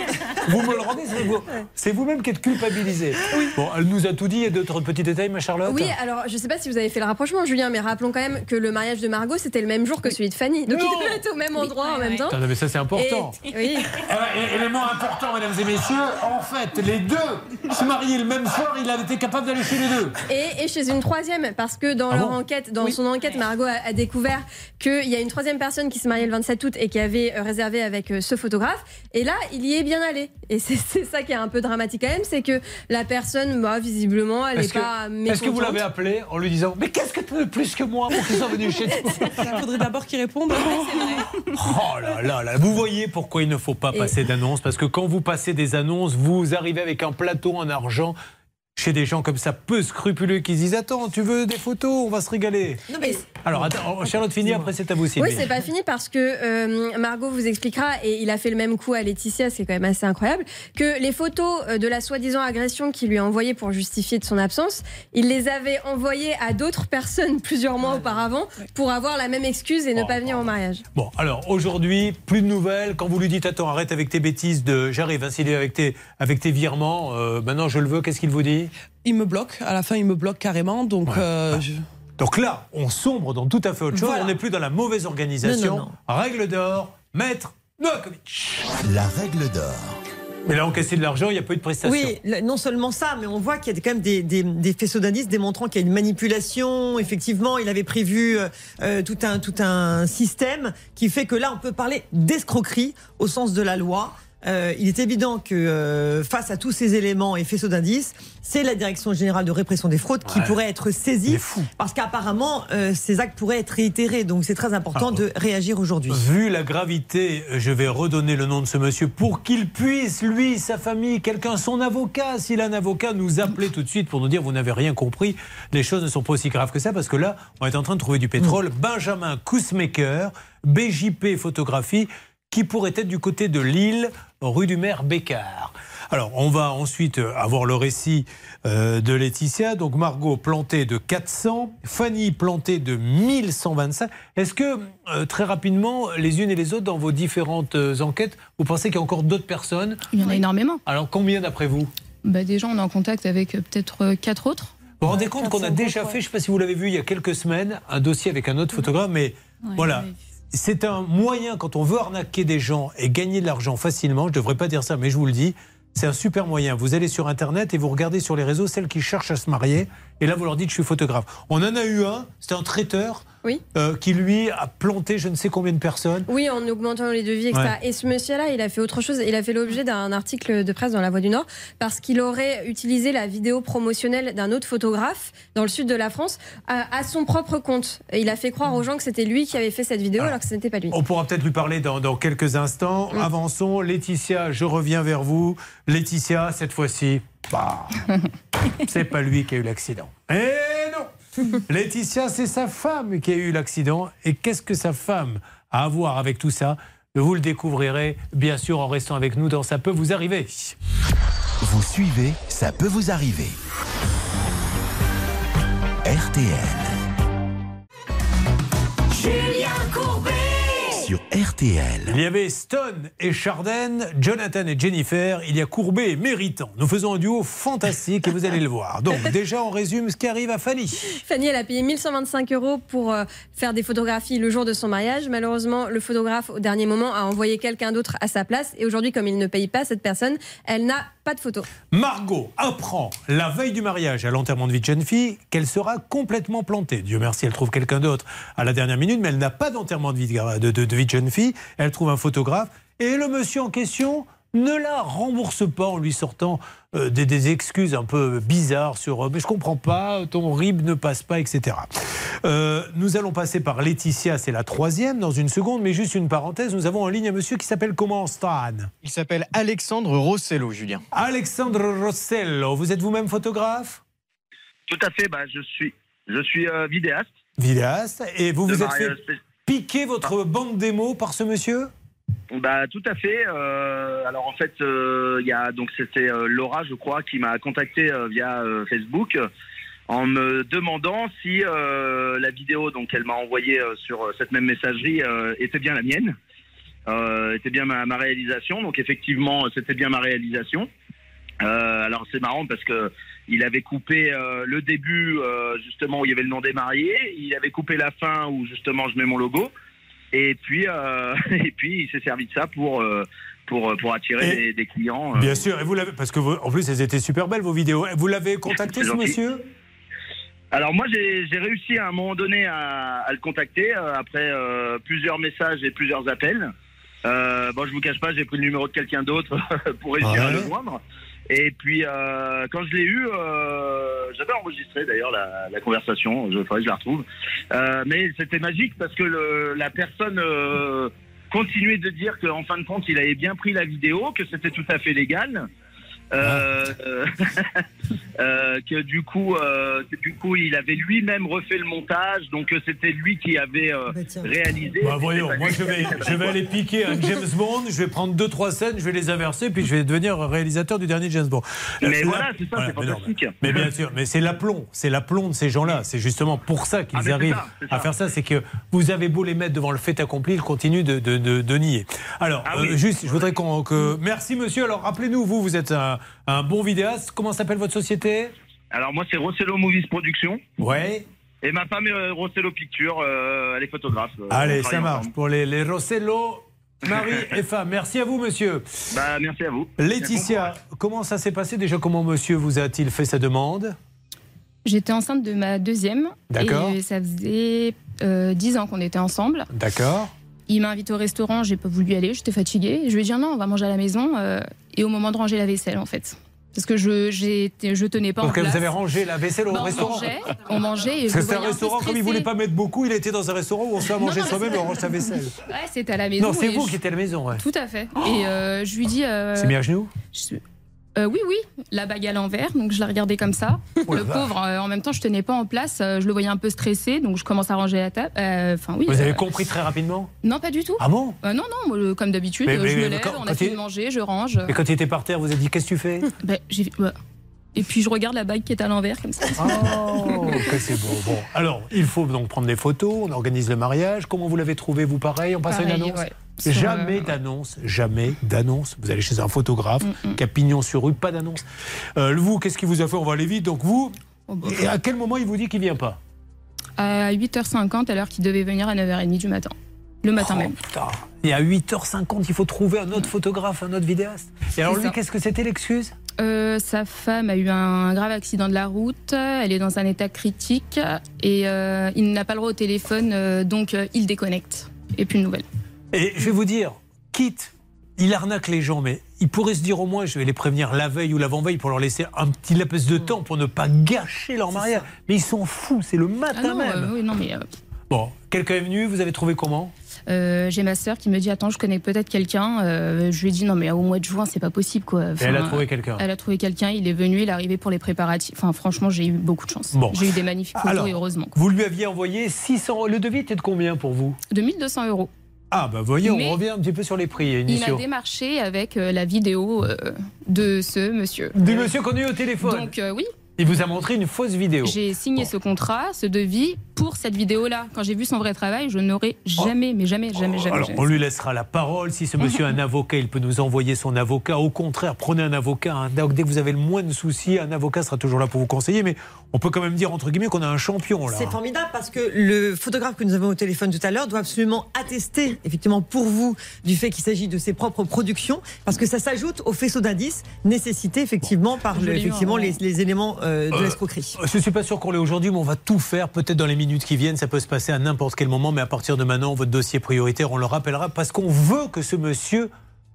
Vous me le rendez, c'est vous- c'est vous-même qui êtes culpabilisé. Bon, elle nous a tout dit, il y a d'autres petits détails, ma Charlotte Oui, alors je sais pas si vous avez fait le rapprochement, Julien, mais rappelons quand même que le mariage de Margot c'était le même jour que celui de Fanny. Donc Non. il devait être au même endroit en même temps. Attends, non, mais ça c'est important. Et- oui. Euh, élément important, mesdames et messieurs, en fait, les deux se mariaient le même soir, il avait été capable d'aller chez les deux. Et, et chez une troisième, parce que dans Ah leur bon enquête, dans son enquête, Margot a, a découvert qu'il y a une troisième personne qui se mariait le 27 août et qui avait euh, réservé avec euh, ce photographe. Et là, il y est bien allé. Et c'est (laughs) ça qui est un peu dramatique quand même, c'est que la personne, bah, visiblement, elle n'est pas est-ce que vous l'avez appelé en lui disant Mais qu'est-ce que tu veux plus que moi pour qu'ils soient venus chez toi? (laughs) Il faudrait d'abord qu'il réponde. Oh là là là, vous voyez pourquoi il ne faut pas Et- passer d'annonces Parce que quand vous passez des annonces, vous arrivez avec un plateau en argent chez des gens comme ça, peu scrupuleux, qui se disent Attends, tu veux des photos On va se régaler. Et- Alors, attends, Charlotte Fini, après c'est à vous, Sylvie. Oui, c'est pas fini parce que euh, Margot vous expliquera, et il a fait le même coup à Laetitia, c'est quand même assez incroyable, que les photos euh, de la soi-disant agression qu'il lui a envoyées pour justifier de son absence, il les avait envoyées à d'autres personnes plusieurs mois auparavant pour avoir la même excuse et ne pas venir au mariage. Bon, alors aujourd'hui, plus de nouvelles. Quand vous lui dites Attends, arrête avec tes bêtises de J'arrive, hein, Sylvie, avec tes, avec tes virements, euh, maintenant je le veux, qu'est-ce qu'il vous dit? Il me bloque. À la fin, il me bloque carrément. Donc euh, je- Donc là, on sombre dans tout à fait autre chose. Voilà. On n'est plus dans la mauvaise organisation. Non, non, Règle d'or, maître Novakovic. La règle d'or. Mais là, on cassait de l'argent, il n'y a pas eu de prestation. Oui, non seulement ça, mais on voit qu'il y a quand même des, des, des faisceaux d'indices démontrant qu'il y a une manipulation. Effectivement, il avait prévu euh, euh, tout, un, tout un système qui fait que là, on peut parler d'escroquerie au sens de la loi. Euh, il est évident que euh, face à tous ces éléments et faisceaux d'indices, c'est la Direction générale de répression des fraudes qui Ouais. pourrait être saisie parce qu'apparemment euh, ces actes pourraient être réitérés. Donc c'est très important Ah, de réagir aujourd'hui. Vu la gravité, je vais redonner le nom de ce monsieur pour qu'il puisse, lui, sa famille, quelqu'un, son avocat, s'il a un avocat, nous appeler tout de suite pour nous dire vous n'avez rien compris. Les choses ne sont pas aussi graves que ça parce que là, on est en train de trouver du pétrole. Benjamin Kousmaker, BJP Photographie, qui pourrait être du côté de Lille, rue du maire Bécard. Alors, on va ensuite euh, avoir le récit euh, de Laetitia. Donc, Margot plantée de 400, Fanny plantée de 1125. Est-ce que, euh, très rapidement, les unes et les autres, dans vos différentes euh, enquêtes, vous pensez qu'il y a encore d'autres personnes? Il y en a énormément. Alors, combien d'après vous? Bah, déjà, on est en contact avec peut-être quatre autres. Vous vous rendez compte qu'on a déjà fait, je ne sais pas si vous l'avez vu il y a quelques semaines, un dossier avec un autre photographe, mais voilà. C'est un moyen, quand on veut arnaquer des gens et gagner de l'argent facilement, je ne devrais pas dire ça, mais je vous le dis, c'est un super moyen. Vous allez sur Internet et vous regardez sur les réseaux celles qui cherchent à se marier, et là vous leur dites je suis photographe. On en a eu un, c'était un traiteur Oui. euh, qui lui a planté je ne sais combien de personnes. Oui, en augmentant les devis, etc. Ouais. Et ce monsieur-là, il a fait autre chose. Il a fait l'objet d'un article de presse dans La Voix du Nord parce qu'il aurait utilisé la vidéo promotionnelle d'un autre photographe dans le sud de la France à, à son propre compte. Et il a fait croire aux gens que c'était lui qui avait fait cette vidéo alors, que ce n'était pas lui. On pourra peut-être lui parler dans, dans quelques instants. Mm. Avançons. Laetitia, je reviens vers vous. Laetitia, cette fois-ci, bah, (laughs) c'est pas lui qui a eu l'accident. Eh non (laughs) Laetitia, c'est sa femme qui a eu l'accident. Et qu'est-ce que sa femme a à voir avec tout ça? Vous le découvrirez, bien sûr, en restant avec nous dans Ça peut vous arriver. Vous suivez, ça peut vous arriver. RTL. Sur RTL. Il y avait Stone et Charden, Jonathan et Jennifer. Il y a Courbet et Méritant. Nous faisons un duo fantastique et vous allez le voir. Donc, (laughs) déjà, on résume ce qui arrive à Fanny. Fanny, elle a payé 1125 euros pour euh, faire des photographies le jour de son mariage. Malheureusement, le photographe, au dernier moment, a envoyé quelqu'un d'autre à sa place. Et aujourd'hui, comme il ne paye pas cette personne, elle n'a pas de photo. Margot apprend la veille du mariage à l'enterrement de vie de jeune fille qu'elle sera complètement plantée. Dieu merci, elle trouve quelqu'un d'autre à la dernière minute, mais elle n'a pas d'enterrement de vie de, de- de- de vie de jeune fille. Elle trouve un photographe et le monsieur en question ne la rembourse pas en lui sortant euh, des, des excuses un peu bizarres sur euh, mais je comprends pas, ton RIB ne passe pas, etc. Euh, nous allons passer par Laetitia, c'est la troisième dans une seconde, mais juste une parenthèse, nous avons en ligne un monsieur qui s'appelle comment Stan? Il s'appelle Alexandre Rossello, Julien. Alexandre Rossello, vous êtes vous-même photographe? Tout à fait, bah, je suis, je suis euh, vidéaste. Vidéaste. Et vous De vous êtes fait votre bande démo par ce monsieur Bah tout à fait. Euh, alors en fait, euh, il y a donc c'était euh, Laura, je crois, qui m'a contacté via Facebook en me demandant si la vidéo donc elle m'a envoyée sur cette même messagerie était bien la mienne, était bien ma, réalisation. Donc effectivement, c'était bien ma réalisation. Alors c'est marrant parce que il avait coupé euh, le début euh, justement où il y avait le nom des mariés, il avait coupé la fin où justement je mets mon logo. Et puis, euh, (laughs) et puis, il s'est servi de ça pour, pour, pour attirer des, des clients. Bien sûr, et vous l'avez, parce que vous- en plus elles étaient super belles vos vidéos. Vous l'avez contacté ce gentil. monsieur? Alors moi, j'ai j'ai réussi à un moment donné à, à le contacter après plusieurs messages et plusieurs appels. Euh, bon, je vous cache pas, j'ai pris le numéro de quelqu'un d'autre (laughs) pour réussir à Ouais. le joindre. Et puis, euh, quand je l'ai eu, euh, j'avais enregistré d'ailleurs la, la conversation, je faudrait que je la retrouve. Euh, mais c'était magique parce que le, la personne euh, continuait de dire qu'en fin de compte, il avait bien pris la vidéo, que c'était tout à fait légal. Euh, euh, (laughs) euh, que du coup, euh, que du coup, il avait lui-même refait le montage, donc euh, c'était lui qui avait euh, réalisé. Bah voyons, moi je vais, (laughs) je vais aller piquer un James Bond, je vais prendre deux trois scènes, je vais les inverser, puis je vais devenir réalisateur du dernier James Bond. Mais voilà, là- c'est ça, c'est mais non, fantastique. Mais bien sûr, mais c'est l'aplomb, c'est l'aplomb de ces gens-là. C'est justement pour ça qu'ils Ah, mais arrivent ça, à ça. faire ça. C'est que vous avez beau les mettre devant le fait accompli, ils continuent de, de, de- de nier. Alors, Ah euh, juste, je voudrais qu'on. que- Merci monsieur. Alors, rappelez-nous, vous, vous êtes un, un bon vidéaste. Comment s'appelle votre société? Alors moi, c'est Rossello Movies Production. Ouais. Et ma femme est euh, Rossello Picture, euh, elle est photographe. euh, on Allez, ça marche. ensemble. Pour les, les Rossello, Marie (laughs) et femme. Merci à vous, monsieur. Bah, merci à vous. Laetitia, comment ça s'est passé déjà? Comment monsieur vous a-t-il fait sa demande? J'étais enceinte de ma deuxième. D'accord. Et ça faisait euh, 10 ans qu'on était ensemble. D'accord. Il m'a invité au restaurant, j'ai pas voulu y aller, j'étais fatiguée. Je lui ai dit non, on va manger à la maison. euh, et au moment de ranger la vaisselle, en fait. Parce que je, je tenais pas Donc en place. vous avez rangé la vaisselle au Bah, on restaurant mangeait, on mangeait et Parce que un restaurant, comme il voulait pas mettre beaucoup, il était dans un restaurant où on se fait à manger soi-même et on range sa vaisselle. Ouais, c'était à la maison. Non, c'est vous je- qui étiez à la maison, ouais. Tout à fait. Et euh, je lui dis. euh, C'est mis à genoux je Euh, oui, oui, la bague à l'envers, donc je la regardais comme ça. Oh le pauvre, euh, en même temps, je tenais pas en place, euh, je le voyais un peu stressé, donc je commence à ranger la table. Enfin, oui. Vous avez compris très rapidement Non, pas du tout. Ah bon Non, non, moi, comme d'habitude, mais- je me lève, quand- on a fini de manger, je range. Et quand il était par terre, vous avez dit Qu'est-ce que tu fais (laughs) Ben, j'ai- ouais. Et puis je regarde la bague qui est à l'envers, comme ça. Oh, que c'est beau. Bon, alors, il faut donc prendre des photos, on organise le mariage. Comment vous l'avez trouvé, vous, pareil On passe à une annonce ouais. Jamais euh, d'annonce, jamais d'annonce. Vous allez chez un photographe, Mm, qui a pignon sur rue, pas d'annonce. Euh, vous, qu'est-ce qu'il vous a fait? On va aller vite. Donc vous, Oh, bah, et à quel moment il vous dit qu'il vient pas? À 8h50, à l'heure qu'il devait venir à 9h30 du matin. Le matin Oh, même. putain. Et à 8h50, il faut trouver un autre photographe, un autre vidéaste? Et alors lui, qu'est-ce que c'était l'excuse? Euh, sa femme a eu un grave accident de la route, elle est dans un état critique et euh, il n'a pas le droit au téléphone, donc il déconnecte. Et plus de nouvelles. Et je vais vous dire, quitte, il arnaque les gens, mais il pourrait se dire au moins, je vais les prévenir la veille ou l'avant-veille pour leur laisser un petit laps de temps pour ne pas gâcher leur mariage. Mais ils sont fous, c'est le matin Ah non, même. euh, oui, non, mais euh, Bon, quelqu'un est venu, vous avez trouvé comment? Euh, j'ai ma sœur qui me dit Attends, je connais peut-être quelqu'un. Je lui ai dit Non, mais au mois de juin, c'est pas possible quoi. Elle a trouvé quelqu'un. Elle a trouvé quelqu'un, il est venu, il est arrivé pour les préparatifs. Enfin, franchement, j'ai eu beaucoup de chance. Bon. J'ai eu des magnifiques photos Alors, et heureusement. Vous lui aviez envoyé 600. Le devis était de combien pour vous? 2200 euros. Ah, bah voyez, on Mais- revient un petit peu sur les prix Il initiaux. a démarché avec euh, la vidéo euh, de ce monsieur. Du monsieur qu'on a eu au téléphone. Donc, euh, oui, Il vous a montré une fausse vidéo. J'ai signé ce contrat, ce devis pour cette vidéo-là. Quand j'ai vu son vrai travail, je n'aurais jamais, mais jamais, jamais, jamais. Alors, jamais. on lui laissera la parole. Si ce monsieur a un (laughs) avocat, il peut nous envoyer son avocat. Au contraire, prenez un avocat. hein. Dès que vous avez le moins de soucis, un avocat sera toujours là pour vous conseiller. Mais on peut quand même dire, entre guillemets, qu'on a un champion là. C'est formidable parce que le photographe que nous avons au téléphone tout à l'heure doit absolument attester, effectivement, pour vous, du fait qu'il s'agit de ses propres productions, parce que ça s'ajoute au faisceau d'indices nécessité, effectivement, par le- effectivement, hein. les, les éléments euh, de Euh, l'escroquerie. Je suis pas sûr qu'on l'ait aujourd'hui, mais on va tout faire. Peut-être dans les minutes qui viennent, ça peut se passer à n'importe quel moment. Mais à partir de maintenant, votre dossier prioritaire, on le rappellera parce qu'on veut que ce monsieur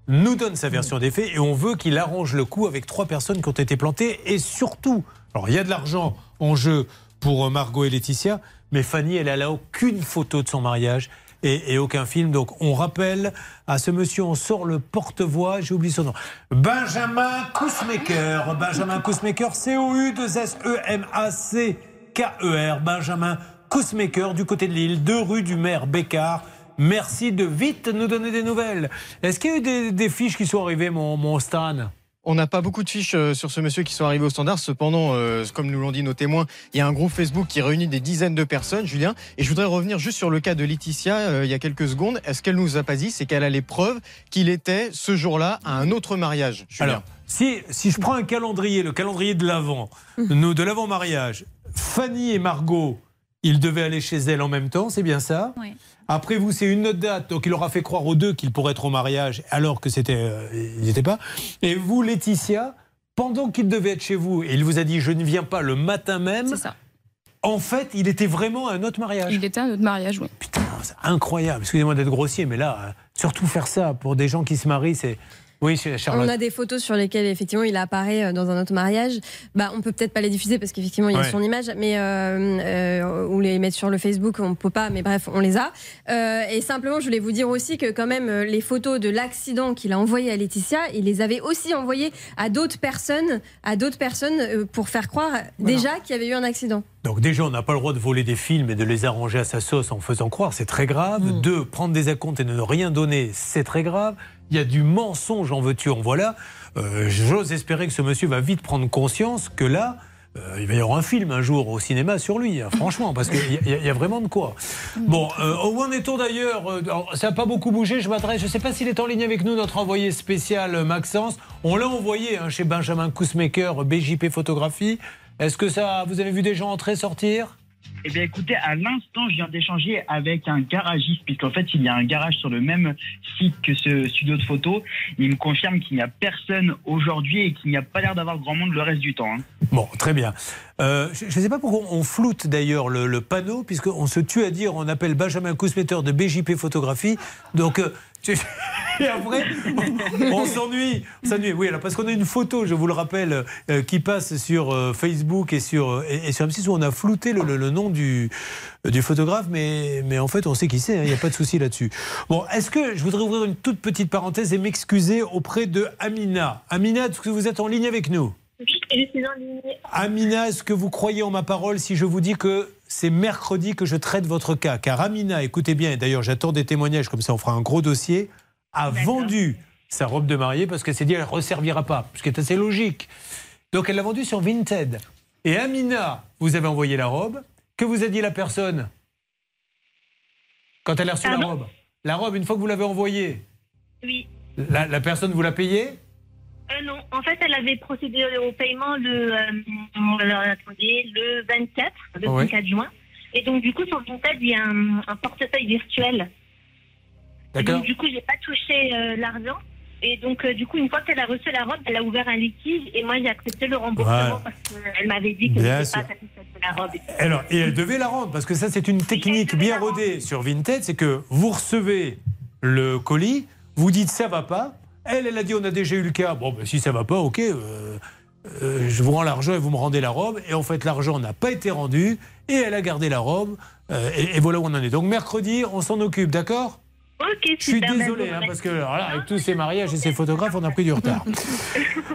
nous donne sa version des faits et on veut qu'il arrange le coup avec trois personnes qui ont été plantées. Et surtout, alors il y a de l'argent en jeu pour euh, Margot et Laetitia, mais Fanny, elle a aucune photo de son mariage. Et, aucun film. Donc on rappelle à ce monsieur, on sort le porte-voix, j'ai oublié son nom. Benjamin Kousmaker. Benjamin Kousmaker, C-O-U-2-S-E-M-A-C. K-E-R, Benjamin Kousmaker, du côté de Lille, deux rue du maire Bécard. Merci de vite nous donner des nouvelles. Est-ce qu'il y a eu des, fiches qui sont arrivées, mon Stan? On n'a pas beaucoup de fiches euh, sur ce monsieur qui sont arrivés au standard. Cependant, euh, comme nous l'ont dit nos témoins, il y a un groupe Facebook qui réunit des dizaines de personnes, Julien. Et je voudrais revenir juste sur le cas de Laetitia euh, il y a quelques secondes. Est-ce qu'elle nous a pas dit C'est qu'elle a les preuves qu'il était ce jour-là à un autre mariage. Julien. Alors, si, si je prends un calendrier, le calendrier de l'avant, nous de l'avant-mariage, Fanny et Margot, ils devaient aller chez elle en même temps, c'est bien ça Oui. Après vous, c'est une autre date, donc il aura fait croire aux deux qu'ils pourraient être au mariage, alors que c'était, euh, n'étaient pas. Et vous, Laetitia, pendant qu'il devait être chez vous, et il vous a dit je ne viens pas le matin même. En fait, il était vraiment à un autre mariage. Il était à un autre mariage, oui. C'est incroyable. Excusez-moi d'être grossier, mais là, euh, surtout faire ça pour des gens qui se marient, c'est. Oui, c'est Charlotte. On a des photos sur lesquelles effectivement il apparaît euh, dans un autre mariage. Bah, on peut peut-être pas les diffuser parce qu'effectivement il y a Ouais. son image, mais euh, euh, ou les mettre sur le Facebook, on peut pas. Mais bref, on les a. Euh, et simplement, je voulais vous dire aussi que quand même les photos de l'accident qu'il a envoyé à Laetitia, il les avait aussi envoyées à d'autres personnes, à d'autres personnes pour faire croire déjà qu'il y avait eu un accident. Donc déjà, on n'a pas le droit de voler des films et de les arranger à sa sauce en faisant croire, c'est très grave. Mm. Deux, prendre des acomptes et ne rien donner, c'est très grave. Il y a du mensonge, en veux-tu, en voilà. Euh, J'ose espérer que ce monsieur va vite prendre conscience que là, euh, il va y avoir un film un jour au cinéma sur lui, hein, franchement, parce qu'il y, a- vraiment de quoi. Bon, euh, où en est-on d'ailleurs Euh, Ça n'a pas beaucoup bougé, je m'adresse, je ne sais pas s'il est en ligne avec nous, notre envoyé spécial euh, Maxence. On l'a envoyé hein, chez Benjamin Kousmaker, BJP Photographie. Est-ce que ça, vous avez vu des gens entrer, sortir? Eh bien, écoutez, à l'instant, je viens d'échanger avec un garagiste, puisqu'en fait, il y a un garage sur le même site que ce studio de photo. Il me confirme qu'il n'y a personne aujourd'hui et qu'il n'y a pas l'air d'avoir grand monde le reste du temps. hein. Bon, très bien. Euh, je ne sais pas pourquoi on floute d'ailleurs le, le panneau, puisqu'on se tue à dire on appelle Benjamin Kousmeter de BJP Photographie. Donc, euh, et après, on, s'ennuie. s'ennuie. Oui, alors parce qu'on a une photo, je vous le rappelle, euh, qui passe sur euh, Facebook et sur, euh, et, et sur M6 où on a flouté le, le- le nom du, du photographe, mais, mais en fait, on sait qui c'est, hein, il n'y a pas de souci là-dessus. Bon, est-ce que je voudrais ouvrir une toute petite parenthèse et m'excuser auprès de Amina. Amina, est-ce que vous êtes en ligne avec nous? Oui, je suis en ligne. Amina, est-ce que vous croyez en ma parole si je vous dis que c'est mercredi que je traite votre cas Car Amina, écoutez bien, et d'ailleurs j'attends des témoignages, comme ça on fera un gros dossier, a vendu sa robe de mariée parce qu'elle s'est dit elle ne resservira pas, ce qui est assez logique. Donc elle l'a vendue sur Vinted. Et Amina, vous avez envoyé la robe. Que vous a dit la personne quand elle a reçu la robe? La robe, une fois que vous l'avez envoyée, Oui. la, la personne vous l'a payée? Euh, non, en fait, elle avait procédé au paiement le, euh, alors, attendez, le 24, le Ouais. 24 juin. Et donc, du coup, sur Vinted, il y a un, un portefeuille virtuel. Et D'accord Donc, du coup, j'ai pas touché euh, l'argent. Et donc, du coup, une fois qu'elle a reçu la robe, elle a ouvert un litige. Et moi, j'ai accepté le remboursement parce qu'elle m'avait dit que je pas satisfaite de la robe. Alors, et elle devait la rendre, parce que ça, c'est une technique bien rodée sur Vinted, c'est que vous recevez le colis, vous dites ça va pas, elle, elle a dit on a déjà eu le cas, bon, ben, si ça va pas, ok, euh, euh, je vous rends l'argent et vous me rendez la robe, et en fait, l'argent n'a pas été rendu, et elle a gardé la robe, euh, et, et voilà où on en est. Donc, mercredi, on s'en occupe, d'accord? Ok, je suis super, désolé, ben, hein, parce que alors là, avec tous ces mariages et ces photographes, on a pris du retard.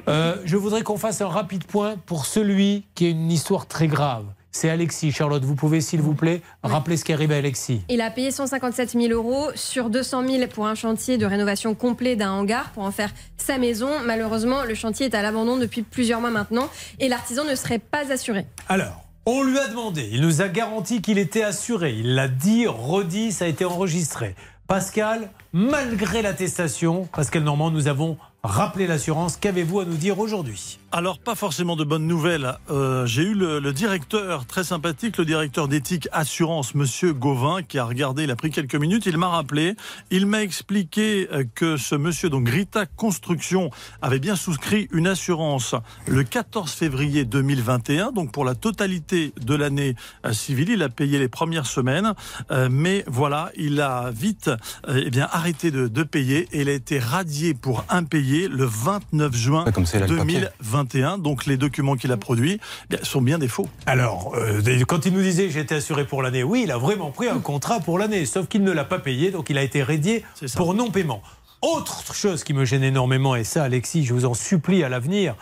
Je voudrais qu'on fasse un rapide point pour celui qui a une histoire très grave. C'est Alexis. Charlotte, vous pouvez, s'il vous plaît, rappeler ce qui arrive à Alexis. Il a payé 157 000 euros sur 200 000 pour un chantier de rénovation complet d'un hangar pour en faire sa maison. Malheureusement, le chantier est à l'abandon depuis plusieurs mois maintenant et l'artisan ne serait pas assuré. Alors, on lui a demandé, il nous a garanti qu'il était assuré. Il l'a dit, redit, ça a été enregistré. Pascal, malgré l'attestation, Pascal Normand, nous avons rappelé l'assurance. Qu'avez-vous à nous dire aujourd'hui? Alors, pas forcément de bonnes nouvelles. Euh, j'ai eu le, directeur, très sympathique, le directeur d'éthique assurance, monsieur Gauvin, qui a regardé, il a pris quelques minutes, il m'a rappelé, il m'a expliqué euh, que ce monsieur, donc Grita Construction, avait bien souscrit une assurance le 14 février 2021, donc pour la totalité de l'année euh, civile, il a payé les premières semaines, mais voilà, il a vite eh bien, arrêté de, de, payer et il a été radié pour impayé le 29 juin 2021. 2021. Donc les documents qu'il a produits eh bien, sont bien des faux. Alors, euh, quand il nous disait j'étais assuré pour l'année, oui, il a vraiment pris un contrat pour l'année, sauf qu'il ne l'a pas payé, donc il a été radié pour non-paiement. Autre chose qui me gêne énormément, et ça, Alexis, je vous en supplie à l'avenir,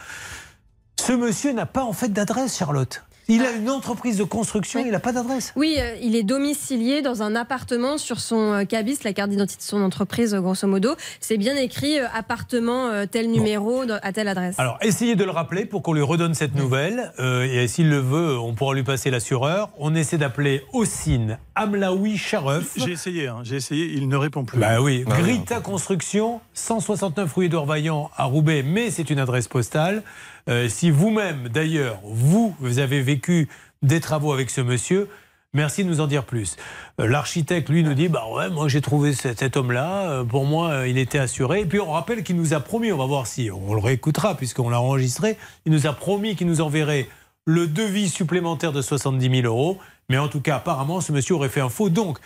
ce monsieur n'a pas en fait d'adresse, Charlotte. Il a une entreprise de construction, il n'a pas d'adresse. Oui, euh, il est domicilié dans un appartement sur son euh, cabis, la carte d'identité de son entreprise, euh, grosso modo. C'est bien écrit euh, appartement euh, tel numéro à telle adresse. Alors, essayez de le rappeler pour qu'on lui redonne cette nouvelle. Euh, et s'il le veut, on pourra lui passer l'assureur. On essaie d'appeler Ossine Amlaoui Sharef. J'ai essayé, hein, j'ai essayé, il ne répond plus. Bah oui, Ah oui, Grita Construction, 169 rue Édouard Vaillant à Roubaix, mais c'est une adresse postale. Euh, si vous-même, d'ailleurs, vous, vous avez vécu des travaux avec ce monsieur, merci de nous en dire plus. Euh, L'architecte, lui, nous dit, bah ouais, moi j'ai trouvé cet, cet homme-là, euh, pour moi, il était assuré. Et puis on rappelle qu'il nous a promis, on va voir si on le réécoutera, puisqu'on l'a enregistré, il nous a promis qu'il nous enverrait le devis supplémentaire de 70 000 euros. Mais en tout cas, apparemment, ce monsieur aurait fait un faux. Donc,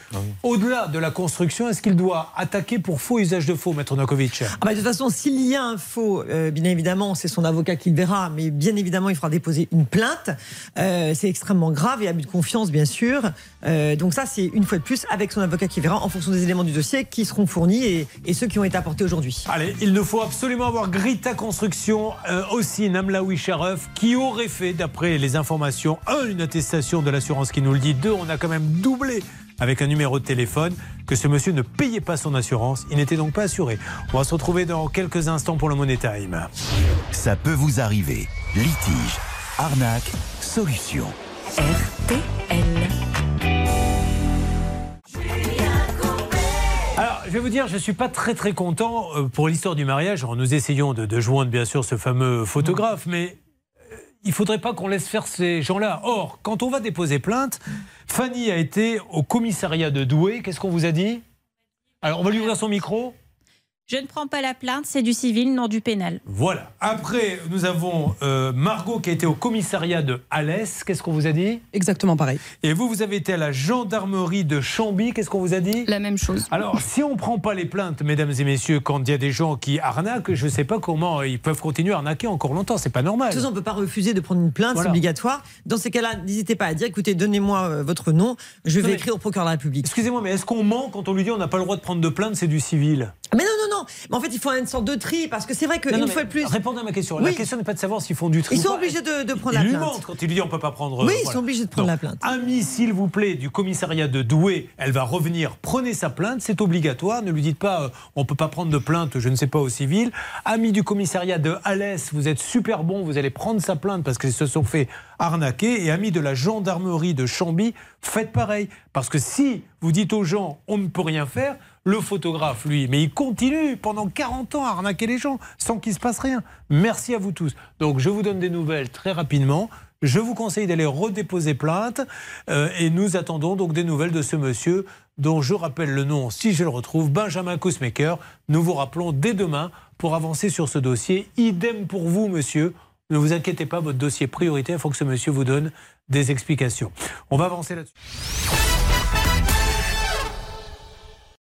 au-delà de la construction, est-ce qu'il doit attaquer pour faux usage de faux, Maître Novakovic? Ah bah, de toute façon, s'il y a un faux, euh, bien évidemment, c'est son avocat qui le verra, mais bien évidemment, il fera déposer une plainte. Euh, c'est extrêmement grave et abus de confiance, bien sûr. Euh, donc ça, c'est une fois de plus avec son avocat qui verra en fonction des éléments du dossier qui seront fournis et, et ceux qui ont été apportés aujourd'hui. Allez, il nous faut absolument avoir Grita Construction, euh, aussi Namlaoui Sharef, qui aurait fait, d'après les informations, un, une attestation de l'assurance qui nous le dit, deux, on a quand même doublé avec un numéro de téléphone que ce monsieur ne payait pas son assurance, il n'était donc pas assuré. On va se retrouver dans quelques instants pour le Money Time. Ça peut vous arriver. Litige, arnaque, solution. Alors, je vais vous dire, je ne suis pas très très content euh, pour l'histoire du mariage. Alors, nous essayons de, de joindre bien sûr ce fameux photographe, mais il faudrait pas qu'on laisse faire ces gens-là. Or, quand on va déposer plainte, Fanny a été au commissariat de Douai. Qu'est-ce qu'on vous a dit? Alors, on va lui ouvrir son micro. Je ne prends pas la plainte, c'est du civil, non du pénal. Voilà. Après, nous avons euh, Margot qui a été au commissariat de Alès. Qu'est-ce qu'on vous a dit? Exactement pareil. Et vous, vous avez été à la gendarmerie de Chambly. Qu'est-ce qu'on vous a dit? La même chose. Alors, si on ne prend pas les plaintes, mesdames et messieurs, quand il y a des gens qui arnaquent, je ne sais pas comment ils peuvent continuer à arnaquer encore longtemps. C'est pas normal. De toute façon, on ne peut pas refuser de prendre une plainte, Voilà. c'est obligatoire. Dans ces cas-là, n'hésitez pas à dire écoutez, donnez-moi euh, votre nom, je Non, vais mais- écrire au procureur de la République. Excusez-moi, mais est-ce qu'on ment quand on lui dit on n'a pas le droit de prendre de plainte, c'est du civil? Mais non, non, non. Mais en fait, il faut une sorte de tri parce que c'est vrai qu'une fois de plus. Répondez à ma question. La question n'est pas de savoir s'ils font du tri. Ils sont pas. obligés de, de prendre la lui plainte. mentent quand il lui dit on peut pas prendre. Oui, ils sont obligés de prendre Donc, la plainte. Ami, s'il vous plaît, du commissariat de Douai, elle va revenir. Prenez sa plainte, c'est obligatoire. Ne lui dites pas euh, on peut pas prendre de plainte, je ne sais pas au civil. Ami du commissariat de Alès, vous êtes super bon, vous allez prendre sa plainte parce qu'ils se sont fait arnaquer. Et ami de la gendarmerie de Chambly, faites pareil. Parce que si vous dites aux gens on ne peut rien faire, le photographe, lui, mais il continue pendant 40 ans à arnaquer les gens sans qu'il se passe rien. Merci à vous tous. Donc je vous donne des nouvelles très rapidement. Je vous conseille d'aller redéposer plainte euh, et nous attendons donc des nouvelles de ce monsieur dont je rappelle le nom si je le retrouve, Benjamin Kousmaker. Nous vous rappelons dès demain pour avancer sur ce dossier. Idem pour vous, monsieur. Ne vous inquiétez pas, votre dossier prioritaire, il faut que ce monsieur vous donne des explications. On va avancer là-dessus.